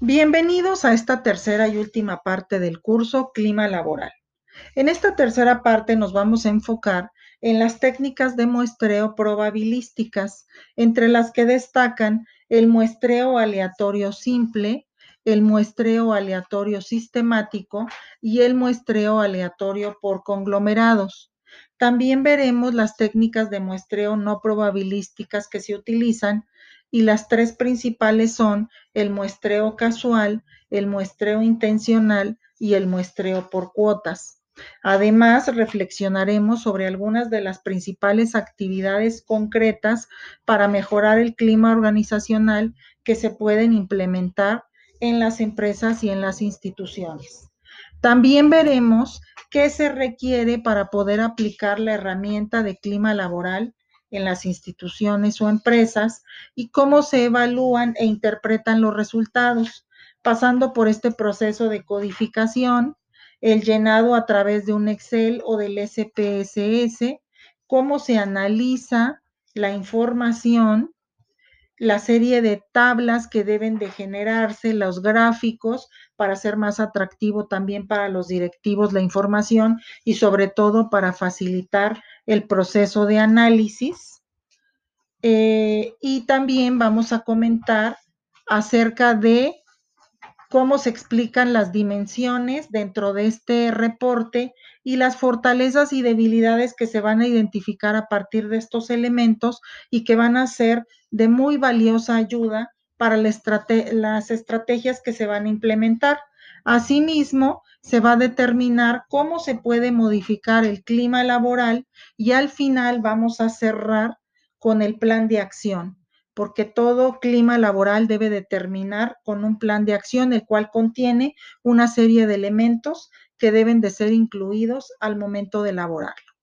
Bienvenidos a esta tercera y última parte del curso Clima Laboral. En esta tercera parte nos vamos a enfocar en las técnicas de muestreo probabilísticas, entre las que destacan el muestreo aleatorio simple, el muestreo aleatorio sistemático y el muestreo aleatorio por conglomerados. También veremos las técnicas de muestreo no probabilísticas que se utilizan y las tres principales son el muestreo casual, el muestreo intencional y el muestreo por cuotas. Además, reflexionaremos sobre algunas de las principales actividades concretas para mejorar el clima organizacional que se pueden implementar en las empresas y en las instituciones. También veremos qué se requiere para poder aplicar la herramienta de clima laboral en las instituciones o empresas y cómo se evalúan e interpretan los resultados, pasando por este proceso de codificación, el llenado a través de un Excel o del SPSS, cómo se analiza la información, la serie de tablas que deben de generarse, los gráficos, para ser más atractivo también para los directivos la información y sobre todo para facilitar el proceso de análisis. Eh, y también vamos a comentar acerca de cómo se explican las dimensiones dentro de este reporte y las fortalezas y debilidades que se van a identificar a partir de estos elementos y que van a ser de muy valiosa ayuda para las estrategias que se van a implementar. Asimismo, se va a determinar cómo se puede modificar el clima laboral y al final vamos a cerrar con el plan de acción, porque todo clima laboral debe determinar con un plan de acción, el cual contiene una serie de elementos que deben de ser incluidos al momento de elaborarlo.